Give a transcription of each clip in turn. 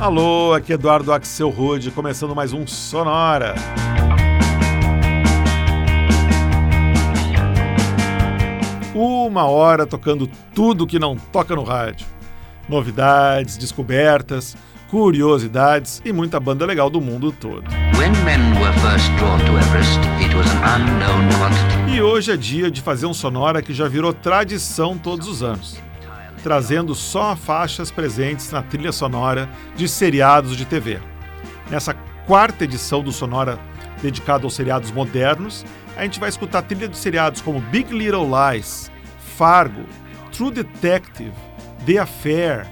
Alô, aqui é Eduardo Axel Rude, começando mais um Sonora. Uma hora tocando tudo que não toca no rádio. Novidades, descobertas, curiosidades e muita banda legal do mundo todo. E hoje é dia de fazer um sonora que já virou tradição todos os anos, trazendo só faixas presentes na trilha sonora de seriados de TV. Nessa quarta edição do Sonora dedicado aos seriados modernos, a gente vai escutar trilha de seriados como Big Little Lies, Fargo, True Detective, The Affair,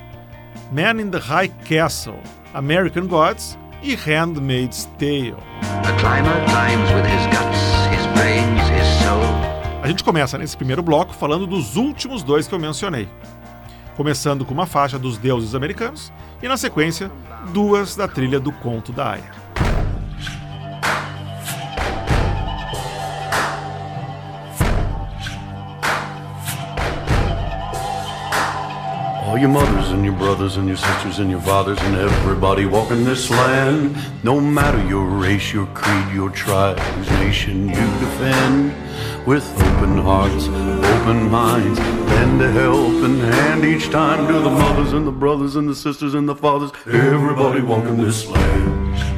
Man in the High Castle, American Gods e Handmaid's Tale. A gente começa nesse primeiro bloco falando dos últimos dois que eu mencionei. Começando com uma faixa dos deuses americanos e, na sequência, duas da trilha do Conto da Aya. All your mothers and your brothers and your sisters and your fathers and everybody walking this land. No matter your race, your creed, your tribe, whose nation you defend. With open hearts, open minds, lend a helping hand each time to the mothers and the brothers and the sisters and the fathers. Everybody walking this land.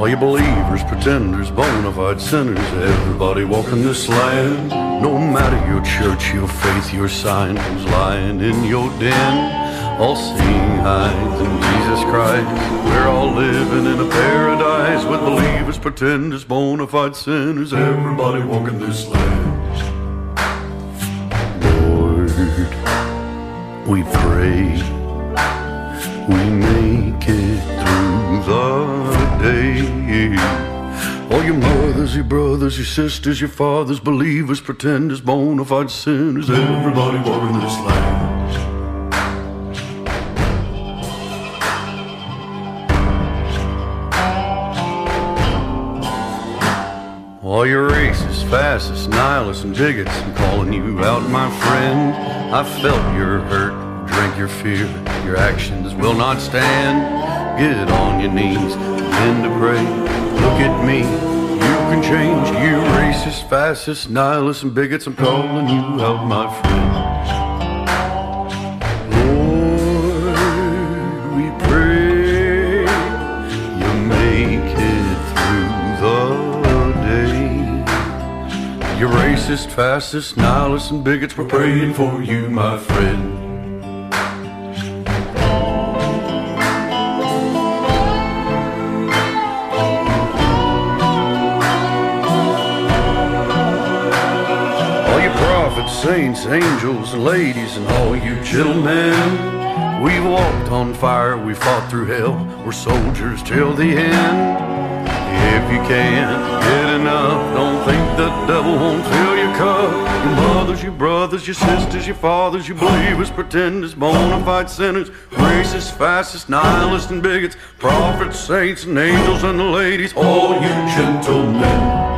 All you believers, pretenders, bona fide sinners, everybody walking this land. No matter your church, your faith, your sign, who's lying in your den. All seeing eyes in Jesus Christ. We're all living in a paradise with believers, pretenders, bona fide sinners, everybody walking this land. Lord, we pray we make it your mothers, your brothers, your sisters, your fathers, believers, pretenders, bona fide sinners, everybody walking this land. All your racists, fascists, nihilists, and bigots, I'm calling you out, my friend. I felt your hurt drink your fear. Your actions will not stand. Get on your knees, begin to pray. Look at me, can change. You racist, fascist, nihilists, and bigots, I'm calling you out, my friend. Lord, we pray you make it through the day. You racist, fascist, nihilists, and bigots, we're praying for you, my friend. Saints, angels, ladies, and all you gentlemen. We walked on fire, we fought through hell, we're soldiers till the end. If you can't get enough, don't think the devil won't fill your cup. Your mothers, your brothers, your sisters, your fathers, your believers, pretenders, bona fide sinners, racists, fascists, nihilists, and bigots, prophets, saints, and angels, and the ladies, all you gentlemen.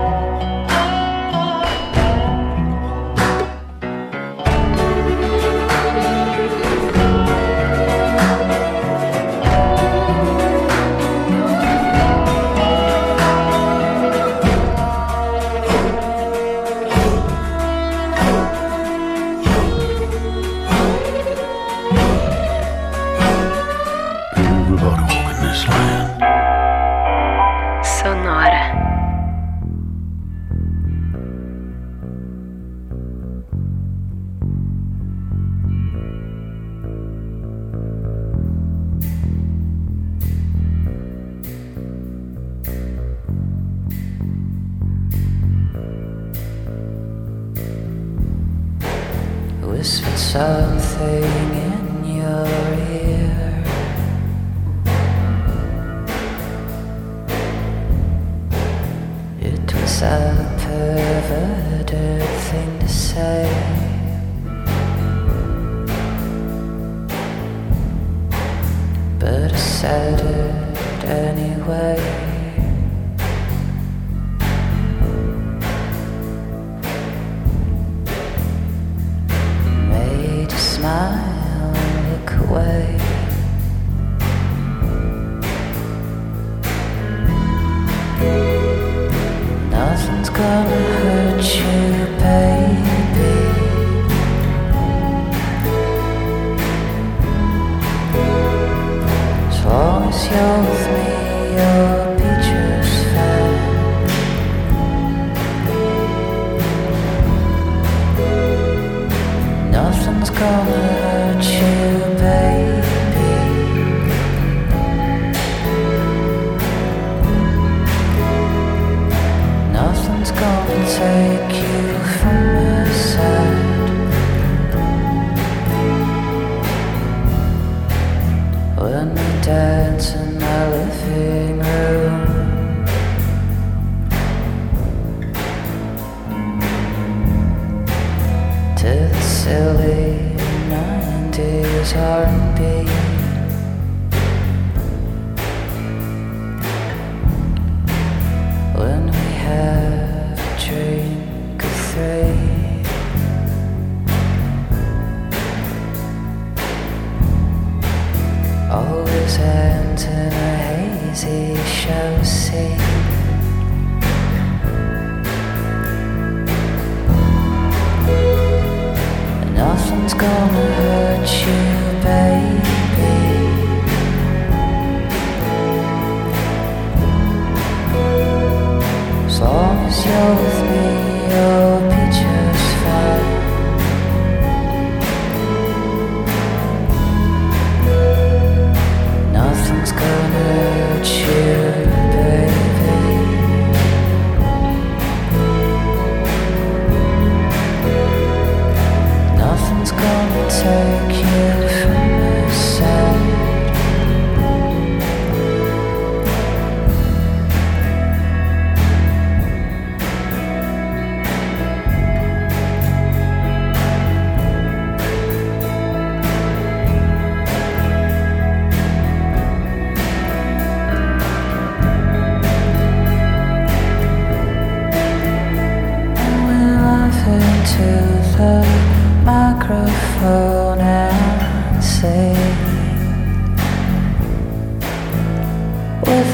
with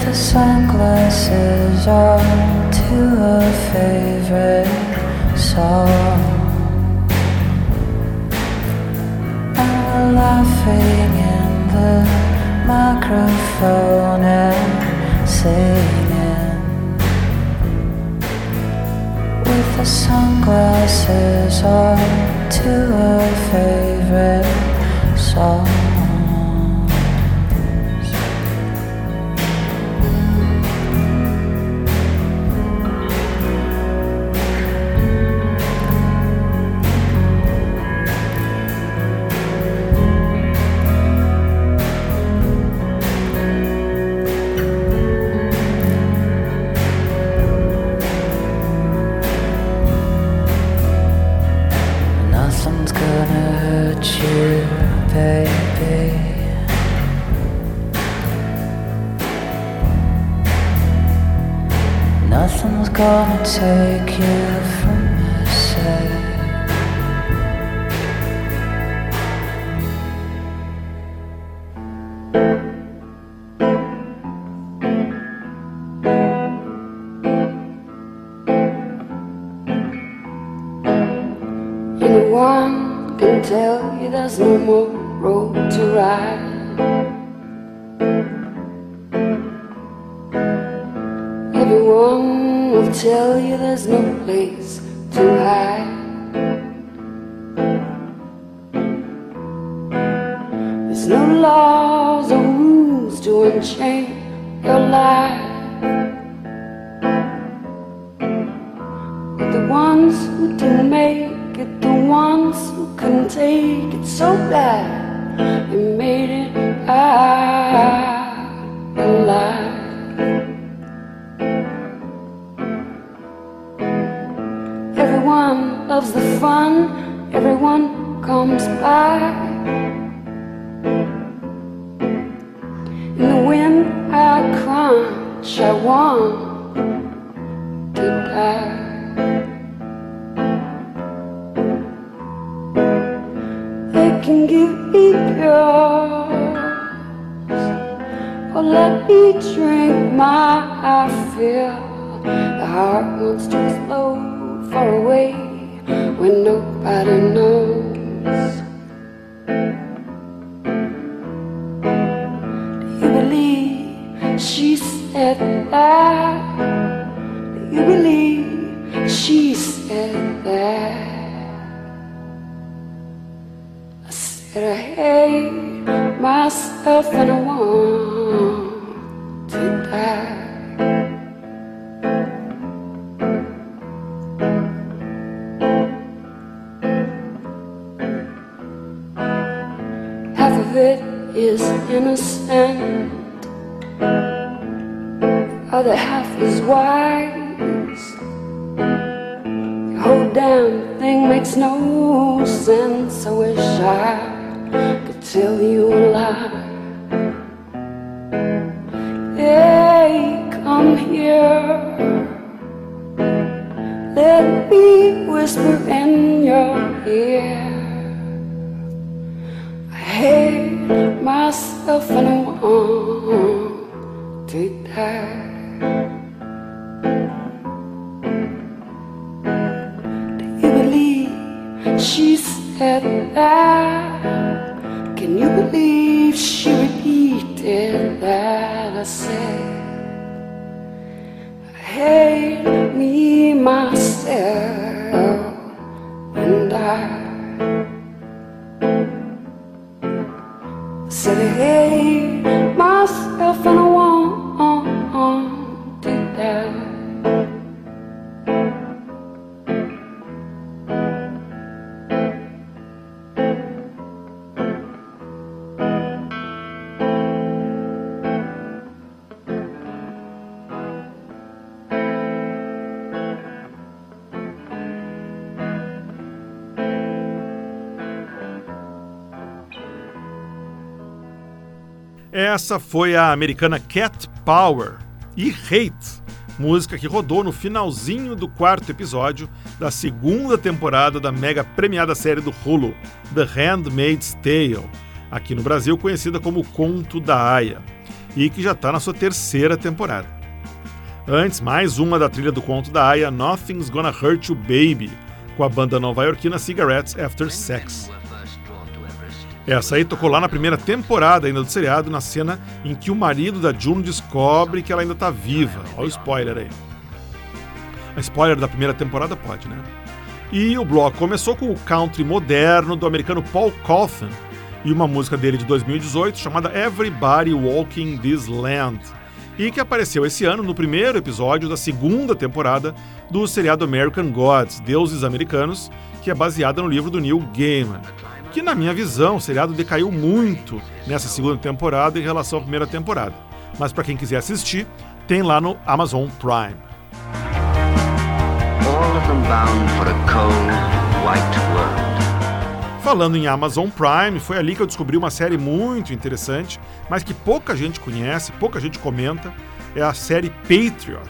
the sunglasses on to a favorite song. And we're laughing in the microphone and singing with the sunglasses on to a favorite. Oh. who didn't make it, the ones who couldn't take it so bad, they made it out alive. Everyone loves the fun, everyone comes back. feel the heart wants to explode far away when nobody knows. Myself and I want. Do you believe she said that? Essa foi a americana Cat Power e Hate, música que rodou no finalzinho do quarto episódio da segunda temporada da mega premiada série do Hulu, The Handmaid's Tale, aqui no Brasil conhecida como Conto da Aya, e que já está na sua terceira temporada. Antes, mais uma da trilha do Conto da Aya, Nothing's Gonna Hurt You Baby, com a banda nova-iorquina Cigarettes After Sex. Essa aí tocou lá na primeira temporada ainda do seriado, na cena em que o marido da June descobre que ela ainda tá viva. Olha o spoiler aí. A spoiler da primeira temporada pode, né? E o bloco começou com o country moderno do americano Paul Cauthen e uma música dele de 2018 chamada Everybody Walking This Land, e que apareceu esse ano no primeiro episódio da segunda temporada do seriado American Gods, Deuses Americanos, que é baseada no livro do Neil Gaiman que na minha visão o seriado decaiu muito nessa segunda temporada em relação à primeira temporada. Mas para quem quiser assistir, tem lá no Amazon Prime. Falando em Amazon Prime, foi ali que eu descobri uma série muito interessante, mas que pouca gente conhece, pouca gente comenta, é a série Patriot.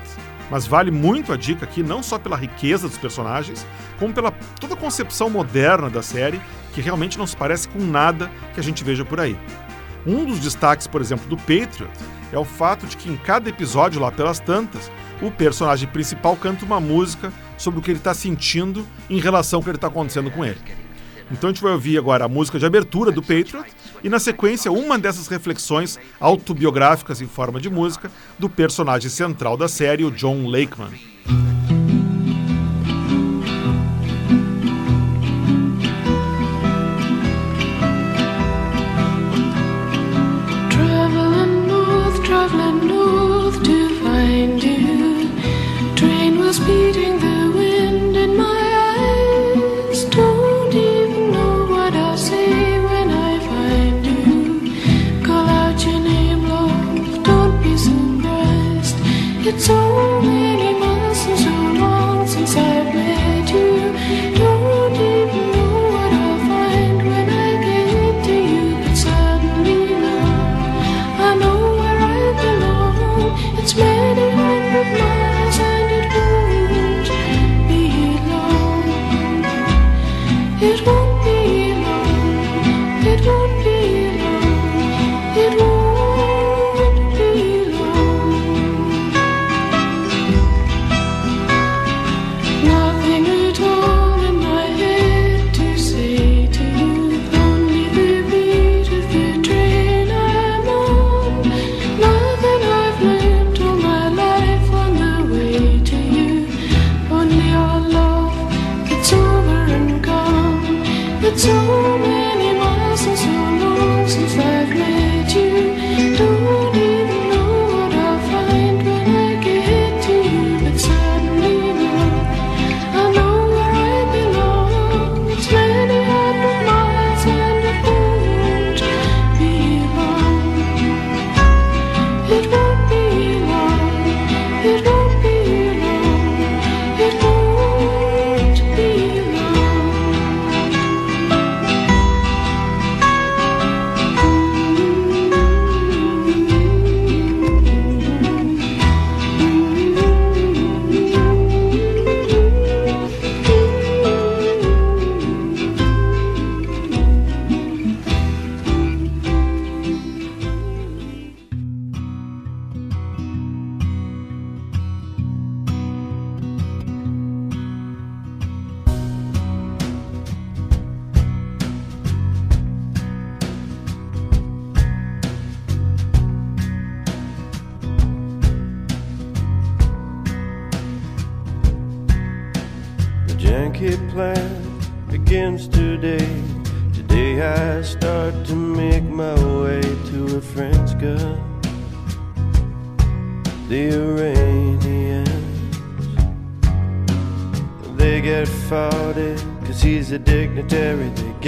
Mas vale muito a dica aqui, não só pela riqueza dos personagens, como pela toda a concepção moderna da série, que realmente não se parece com nada que a gente veja por aí. Um dos destaques, por exemplo, do Patriot é o fato de que em cada episódio, lá pelas tantas, o personagem principal canta uma música sobre o que ele está sentindo em relação ao que está acontecendo com ele. Então a gente vai ouvir agora a música de abertura do Patriot e, na sequência, uma dessas reflexões autobiográficas em forma de música do personagem central da série, o John Lakeman.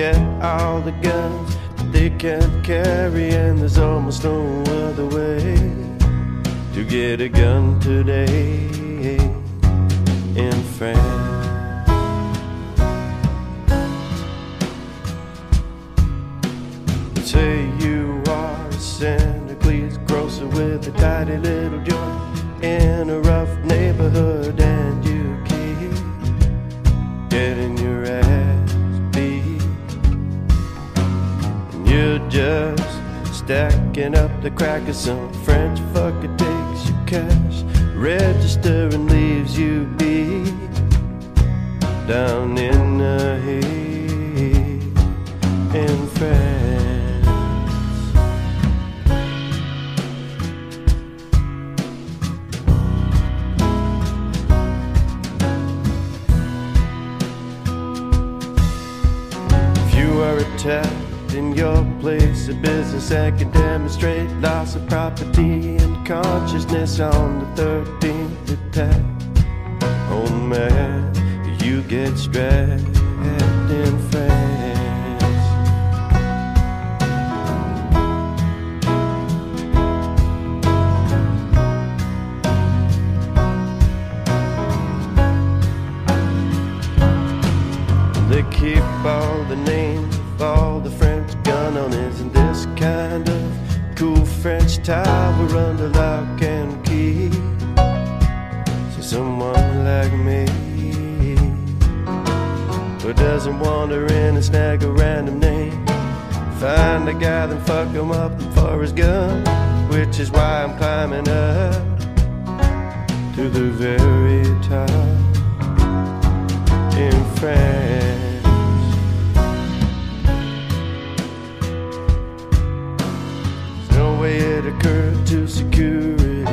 Get all the guns that they can't carry, and there's almost no other way to get a gun today in France. Say you are a Santa Cleese grocer with a tidy little joint in a rough neighborhood, you're just stacking up the crackers. Some French fucker takes your cash register and leaves you be down in the heat in France. If you are attacked your place of business and can demonstrate loss of property and consciousness on the 13th attack, oh man, you get strapped in France. Very top in France. There's no way it occurred to security.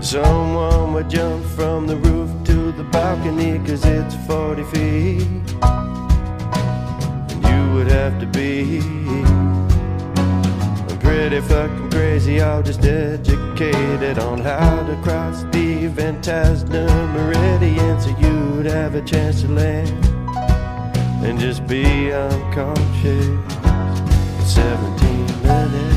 Someone would jump from the roof to the balcony, cause it's 40 feet. And you would have to be pretty fucking crazy, all just educated on how to cross the Ventasna Meridian so you'd have a chance to land and just be unconscious for 17 minutes.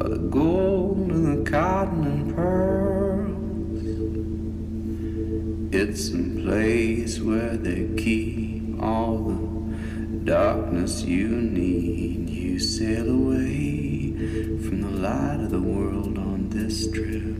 By the gold and the cotton and pearls. It's a place where they keep all the darkness you need. You sail away from the light of the world on this trip,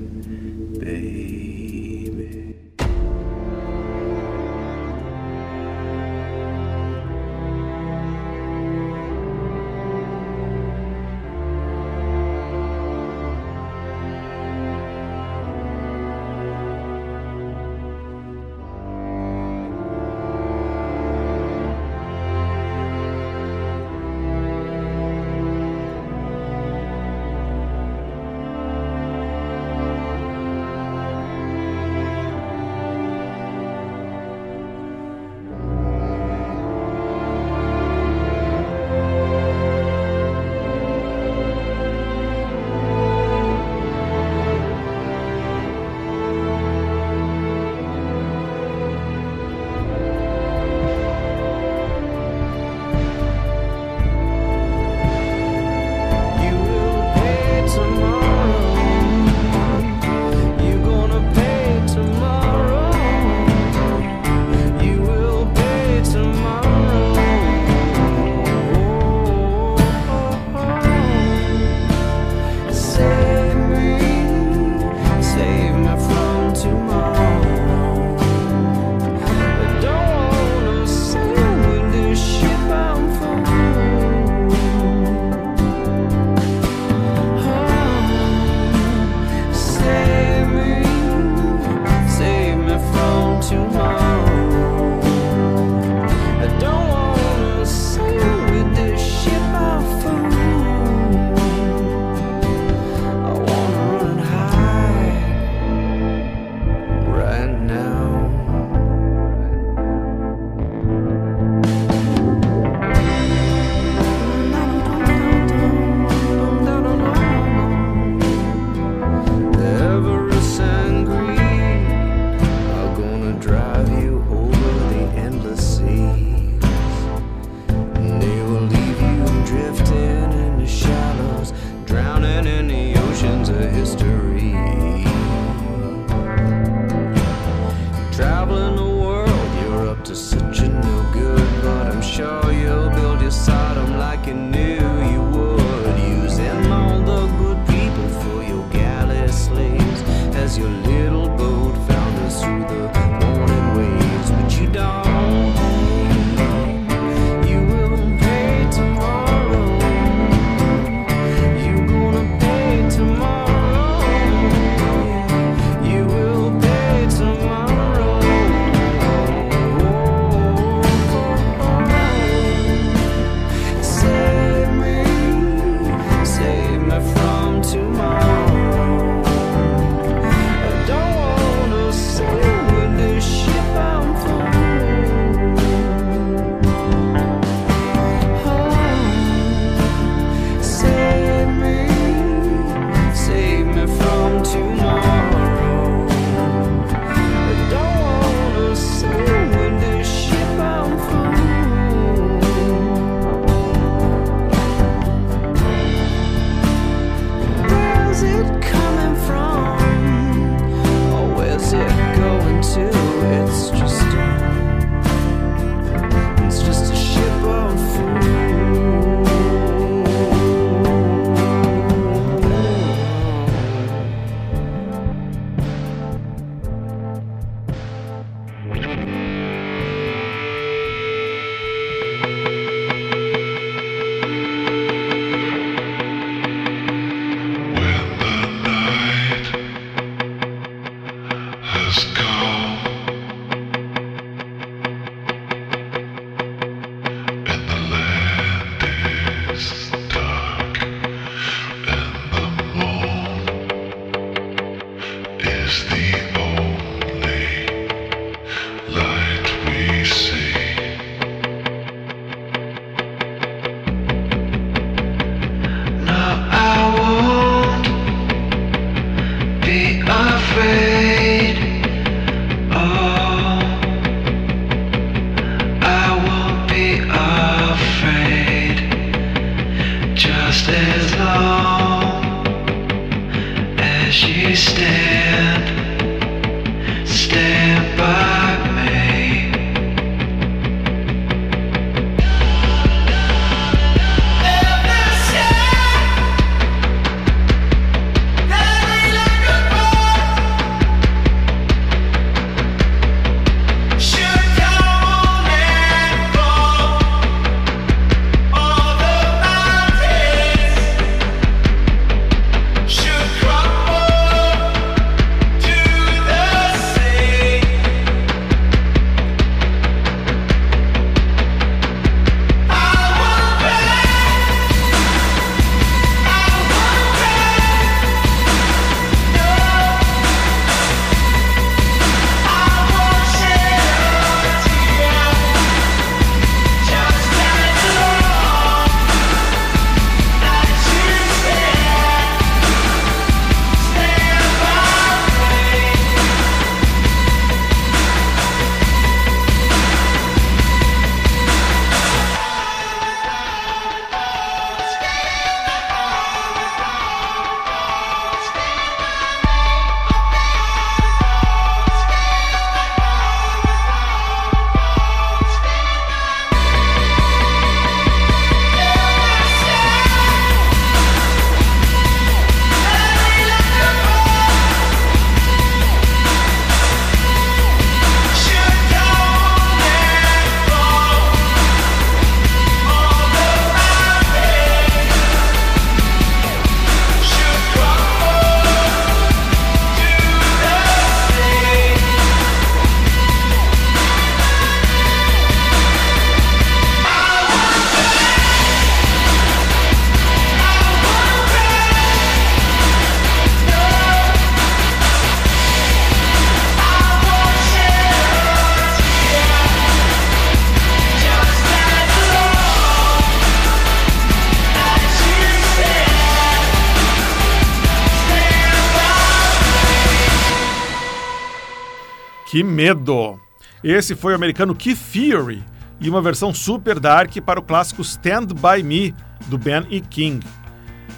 Que medo! Esse foi o americano Keith Fury e uma versão super dark para o clássico Stand By Me, do Ben E. King.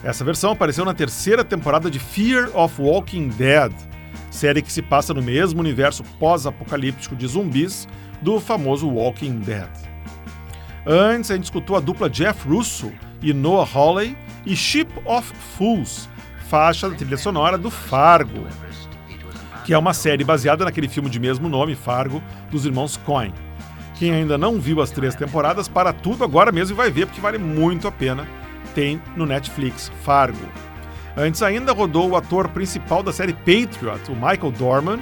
Essa versão apareceu na terceira temporada de Fear of Walking Dead. série que se passa no mesmo universo pós-apocalíptico de zumbis do famoso Walking Dead. Antes, a gente escutou a dupla Jeff Russo e Noah Hawley e Ship of Fools, faixa da trilha sonora do Fargo, que é uma série baseada naquele filme de mesmo nome, Fargo, dos irmãos Coen. Quem ainda não viu as três temporadas, para tudo agora mesmo e vai ver, porque vale muito a pena. Tem no Netflix, Fargo. Antes ainda rodou o ator principal da série Patriot, o Michael Dorman,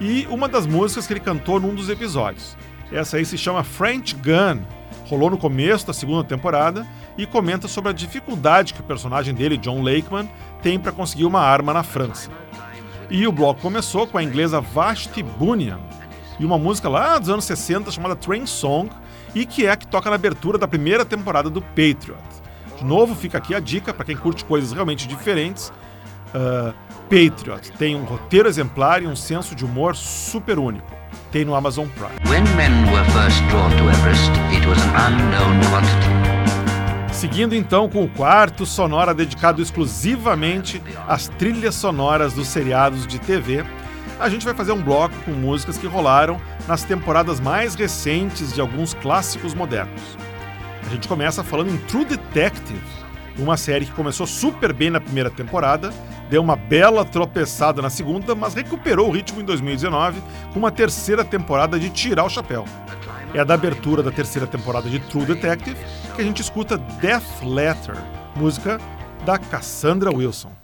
e uma das músicas que ele cantou num dos episódios. Essa aí se chama French Gun, rolou no começo da segunda temporada e comenta sobre a dificuldade que o personagem dele, John Lakeman, tem para conseguir uma arma na França. E o bloco começou com a inglesa Vashti Bunyan e uma música lá dos anos 60 chamada Train Song e que é a que toca na abertura da primeira temporada do Patriot. De novo, fica aqui a dica para quem curte coisas realmente diferentes. Uh, Patriot tem um roteiro exemplar e um senso de humor super único. Tem no Amazon Prime. When men were first drawn to Everest, it was an unknown quantity. Seguindo então com o quarto sonora dedicado exclusivamente às trilhas sonoras dos seriados de TV, a gente vai fazer um bloco com músicas que rolaram nas temporadas mais recentes de alguns clássicos modernos. A gente começa falando em True Detective, uma série que começou super bem na primeira temporada, deu uma bela tropeçada na segunda, mas recuperou o ritmo em 2019 com uma terceira temporada de Tirar o Chapéu. É da abertura da terceira temporada de True Detective que a gente escuta Death Letter, música da Cassandra Wilson.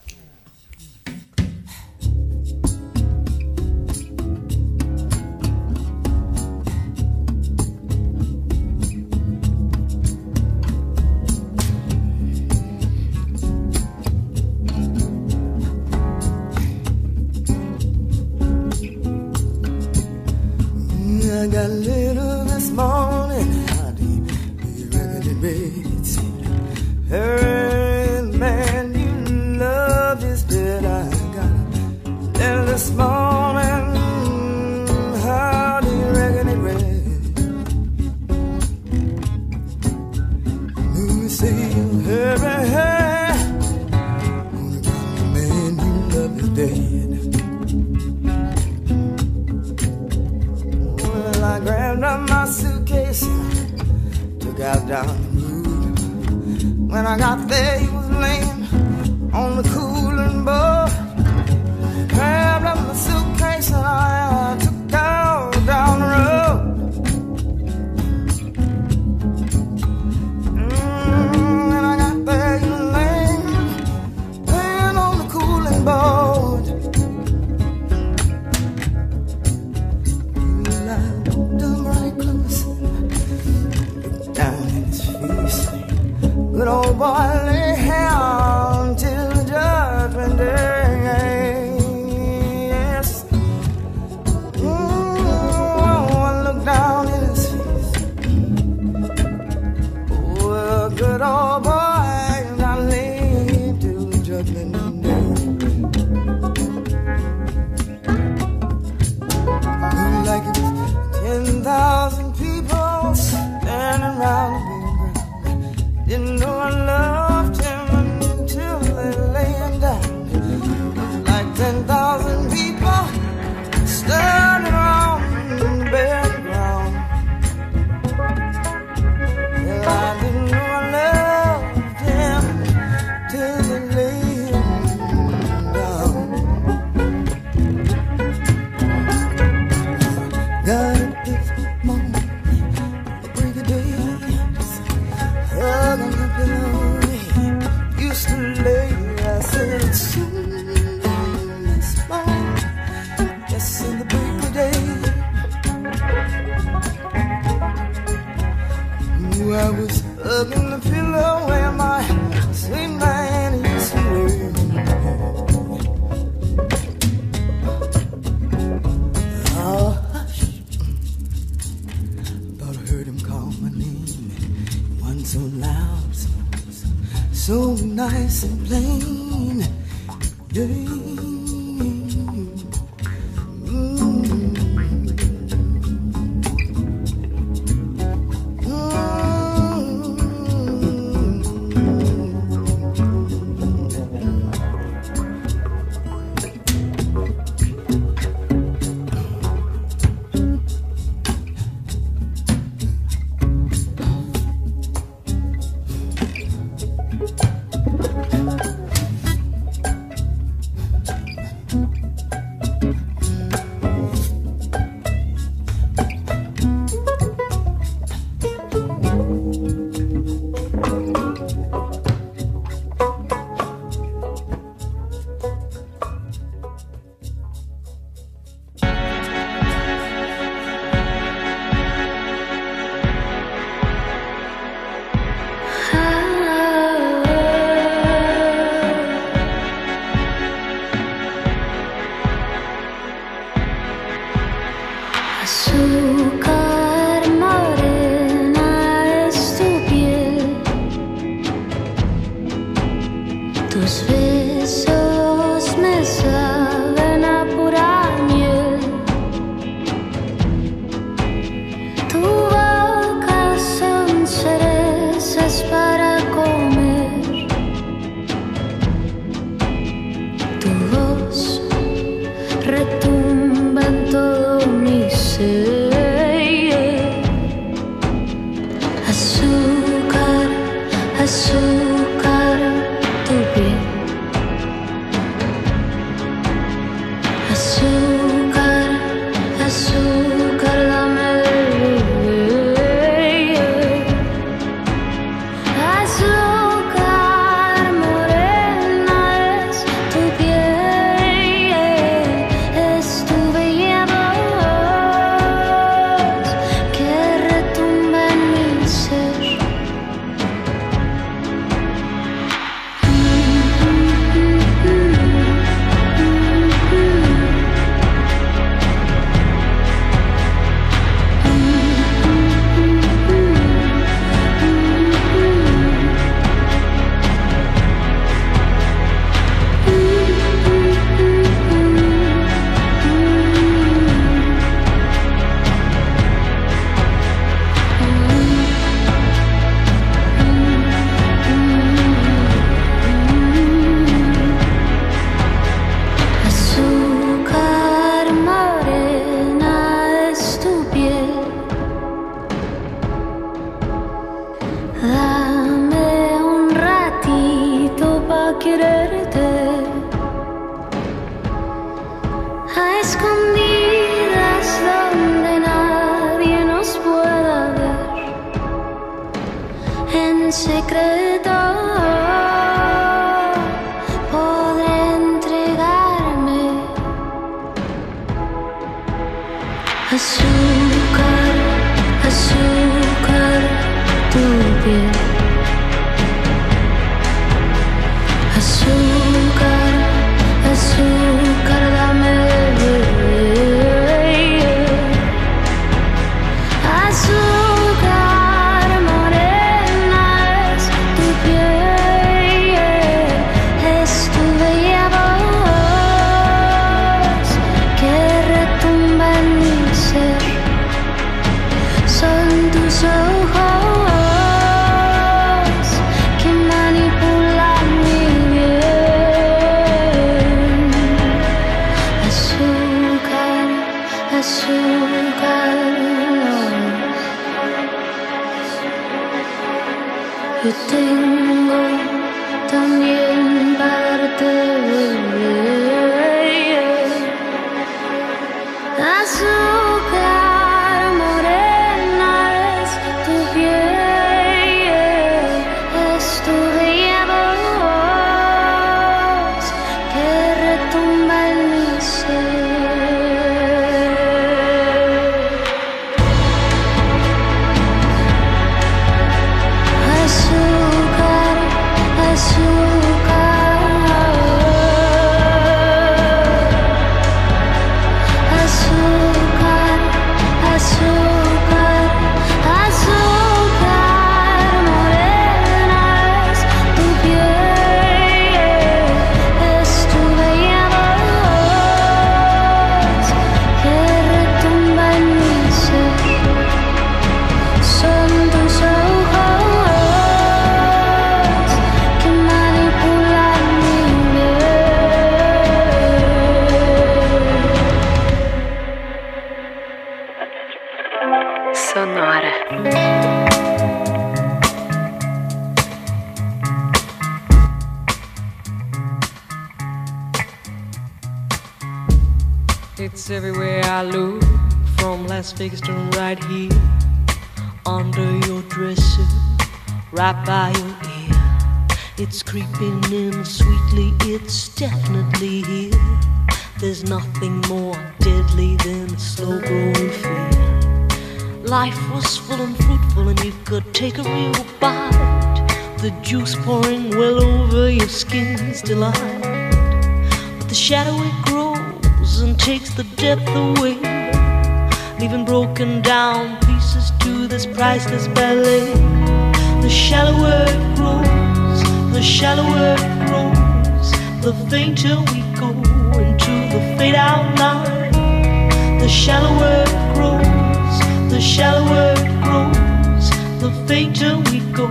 Dame un ratito pa' quererte. Priceless ballet. The shallower it grows, the shallower it grows, the fainter we go into the fade out line. The shallower it grows, the shallower it grows, the fainter we go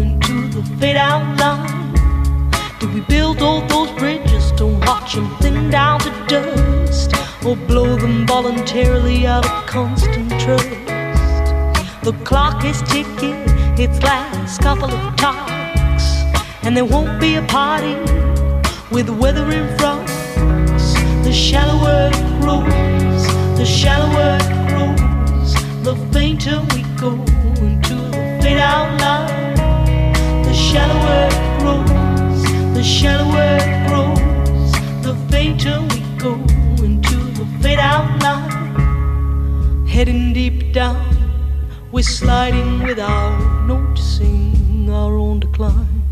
into the fade out line. Did we build all those bridges to watch them thin down to dust, or blow them voluntarily out of constant trust? The clock is ticking its last couple of talks, and there won't be a party with weather in front. The shallower it grows, the shallower it grows, the fainter we go into the fade out line. The shallower it grows, the shallower it grows, the fainter we go into the fade out line. Heading deep down, we're sliding without noticing our own decline.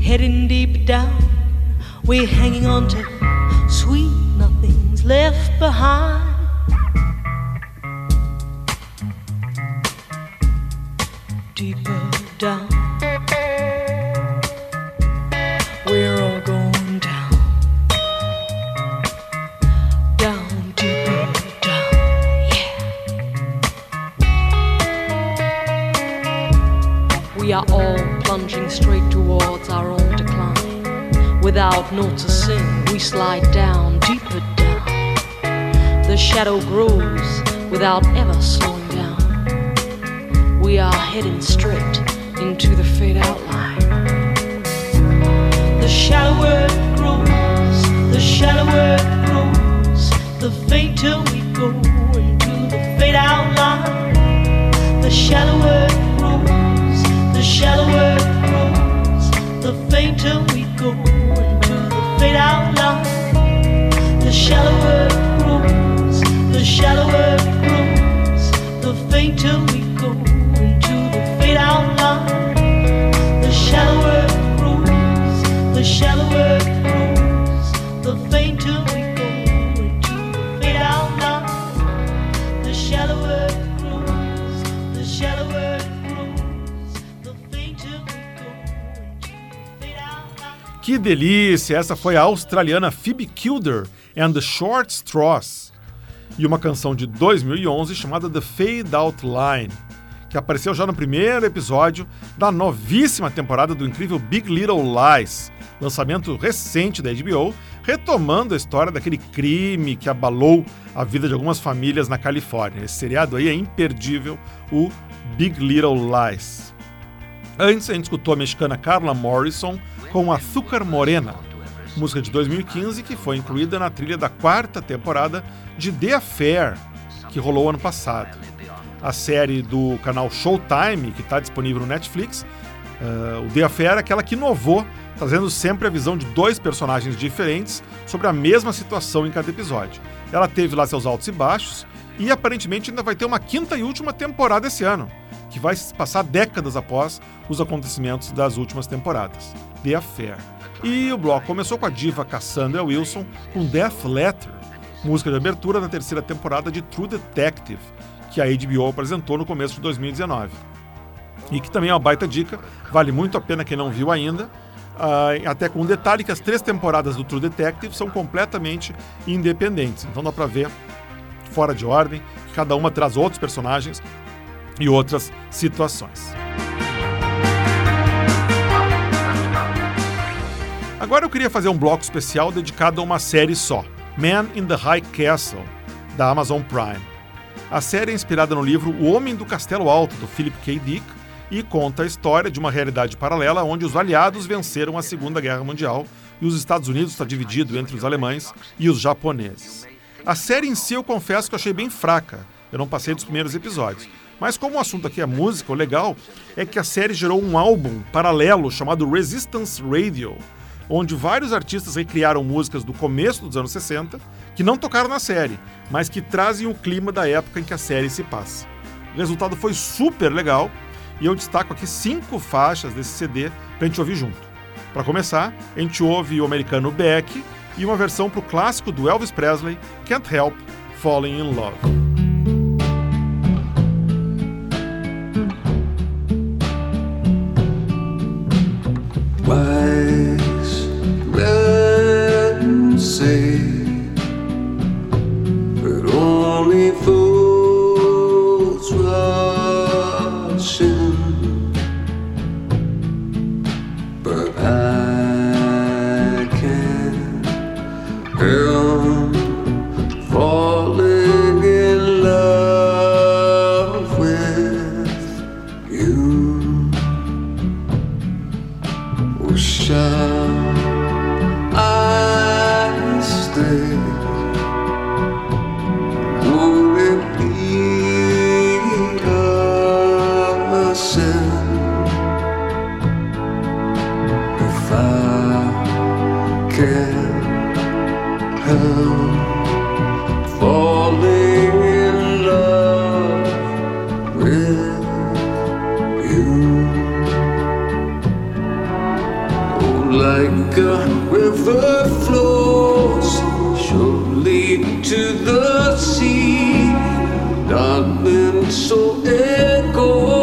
Heading deep down, we're hanging on to sweet nothings left behind. Decline. Without sing, we slide down, deeper down. The shadow grows without ever slowing down. We are heading straight into the fade out line. shallower it grows, the shallower it grows, the fainter we go into the fade out line. The shallower it grows, the shallower it grows, the fainter we go the fade out. The shallower it grows, the shallower it grows, the fainter we go into the fade out. The shallower it grows, the shallower Que delícia! Essa foi a australiana Phoebe Kilder and the Short Straws. E uma canção de 2011 chamada The Fade Out Line, que apareceu já no primeiro episódio da novíssima temporada do incrível Big Little Lies, lançamento recente da HBO, retomando a história daquele crime que abalou a vida de algumas famílias na Califórnia. Esse seriado aí é imperdível, o Big Little Lies. Antes, a gente escutou a mexicana Carla Morrison com Açúcar Morena, música de 2015 que foi incluída na trilha da quarta temporada de The Affair, que rolou ano passado. A série do canal Showtime, que está disponível no Netflix, uh, o The Affair é aquela que inovou, trazendo sempre a visão de dois personagens diferentes sobre a mesma situação em cada episódio. Ela teve lá seus altos e baixos, e aparentemente ainda vai ter uma quinta e última temporada esse ano, que vai se passar décadas após os acontecimentos das últimas temporadas. The Affair. E o bloco começou com a diva Cassandra Wilson com Death Letter, música de abertura da terceira temporada de True Detective, que a HBO apresentou no começo de 2019. E que também é uma baita dica, vale muito a pena quem não viu ainda. Ah, até com um detalhe que as três temporadas do True Detective são completamente independentes, então dá pra ver fora de ordem, cada uma traz outros personagens e outras situações. Agora eu queria fazer um bloco especial dedicado a uma série só, Man in the High Castle, da Amazon Prime. A série é inspirada no livro O Homem do Castelo Alto, do Philip K. Dick, e conta a história de uma realidade paralela onde os aliados venceram a Segunda Guerra Mundial e os Estados Unidos está dividido entre os alemães e os japoneses. A série em si eu confesso que eu achei bem fraca, eu não passei dos primeiros episódios. Mas como o assunto aqui é música, o legal é que a série gerou um álbum paralelo chamado Resistance Radio, onde vários artistas recriaram músicas do começo dos anos 60 que não tocaram na série, mas que trazem o clima da época em que a série se passa. O resultado foi super legal e eu destaco aqui cinco faixas desse CD pra gente ouvir junto. Para começar, a gente ouve o americano Beck e uma versão pro clássico do Elvis Presley, Can't Help Falling in Love. I've been so echoed.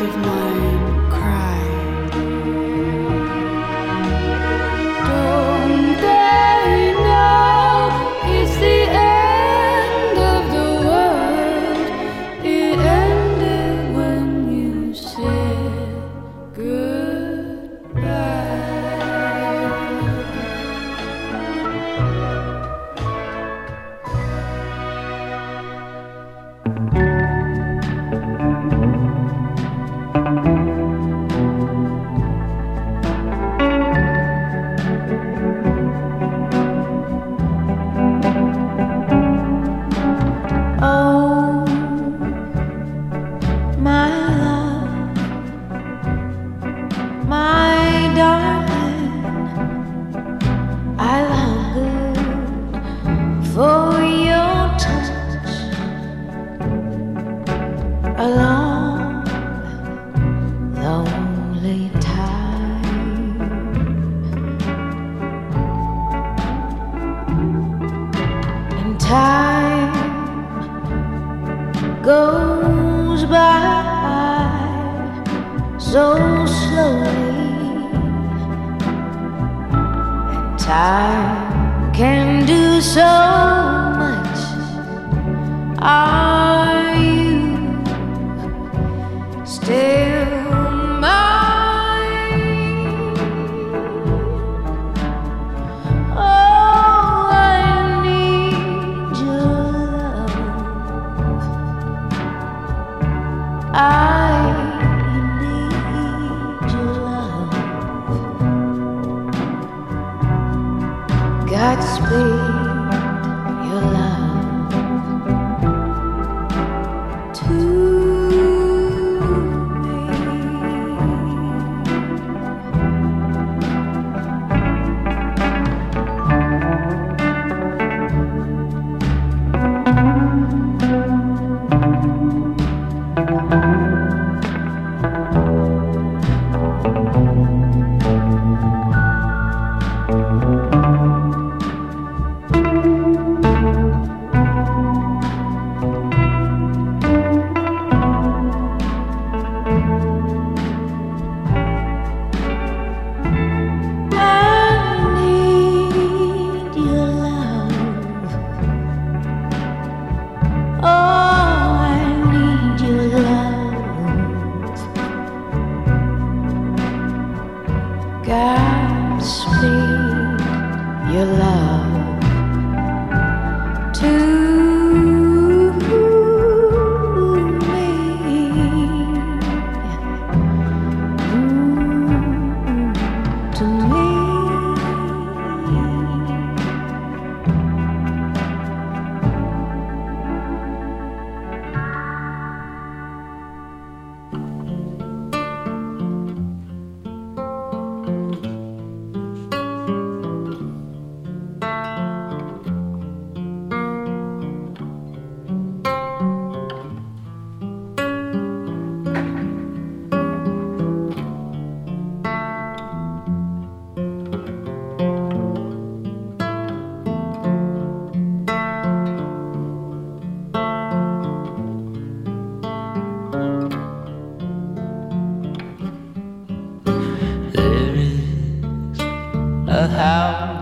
of mine. how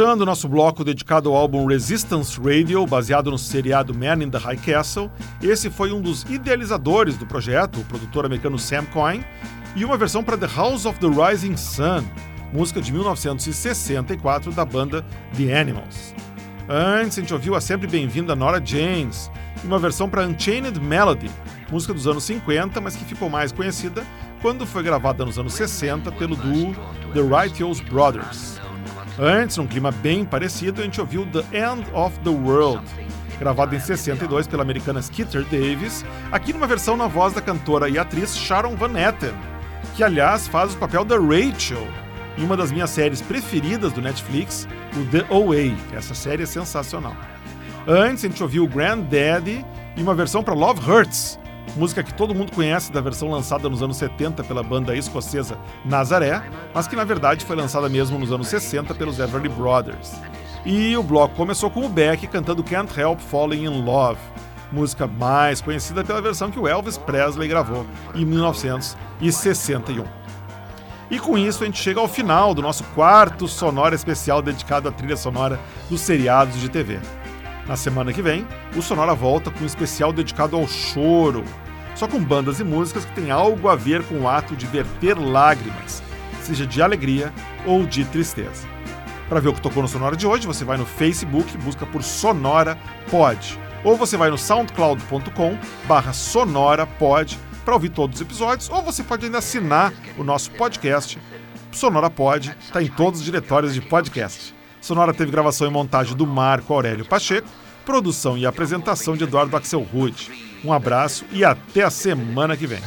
Fechando nosso bloco dedicado ao álbum Resistance Radio, baseado no seriado Man in the High Castle, esse foi um dos idealizadores do projeto, o produtor americano Sam Coyne, e uma versão para The House of the Rising Sun, música de 1964 da banda The Animals. Antes, a gente ouviu a sempre bem-vinda Nora James, e uma versão para Unchained Melody, música dos anos 50, mas que ficou mais conhecida quando foi gravada nos anos 60 pelo duo The Righteous Brothers. Antes, num clima bem parecido, a gente ouviu The End of the World, gravado em 62 pela americana Skeeter Davis, aqui numa versão na voz da cantora e atriz Sharon Van Etten, que aliás faz o papel da Rachel em uma das minhas séries preferidas do Netflix, o The OA. Essa série é sensacional. Antes a gente ouviu Granddaddy e uma versão para Love Hurts, música que todo mundo conhece da versão lançada nos anos 70 pela banda escocesa Nazaré, mas que na verdade foi lançada mesmo nos anos 60 pelos Everly Brothers. E o bloco começou com o Beck cantando Can't Help Falling in Love, música mais conhecida pela versão que o Elvis Presley gravou em 1961. E com isso a gente chega ao final do nosso quarto sonora especial dedicado à trilha sonora dos seriados de TV. Na semana que vem, o Sonora volta com um especial dedicado ao choro, só com bandas e músicas que têm algo a ver com o ato de verter lágrimas, seja de alegria ou de tristeza. Para ver o que tocou no Sonora de hoje, você vai no Facebook, busca por Sonora Pod, ou você vai no soundcloud.com barra Sonora para ouvir todos os episódios, ou você pode ainda assinar o nosso podcast. Sonora Pod está em todos os diretórios de podcast. Sonora teve gravação e montagem do Marco Aurélio Pacheco, produção e apresentação de Eduardo Axel Rude. Um abraço e até a semana que vem.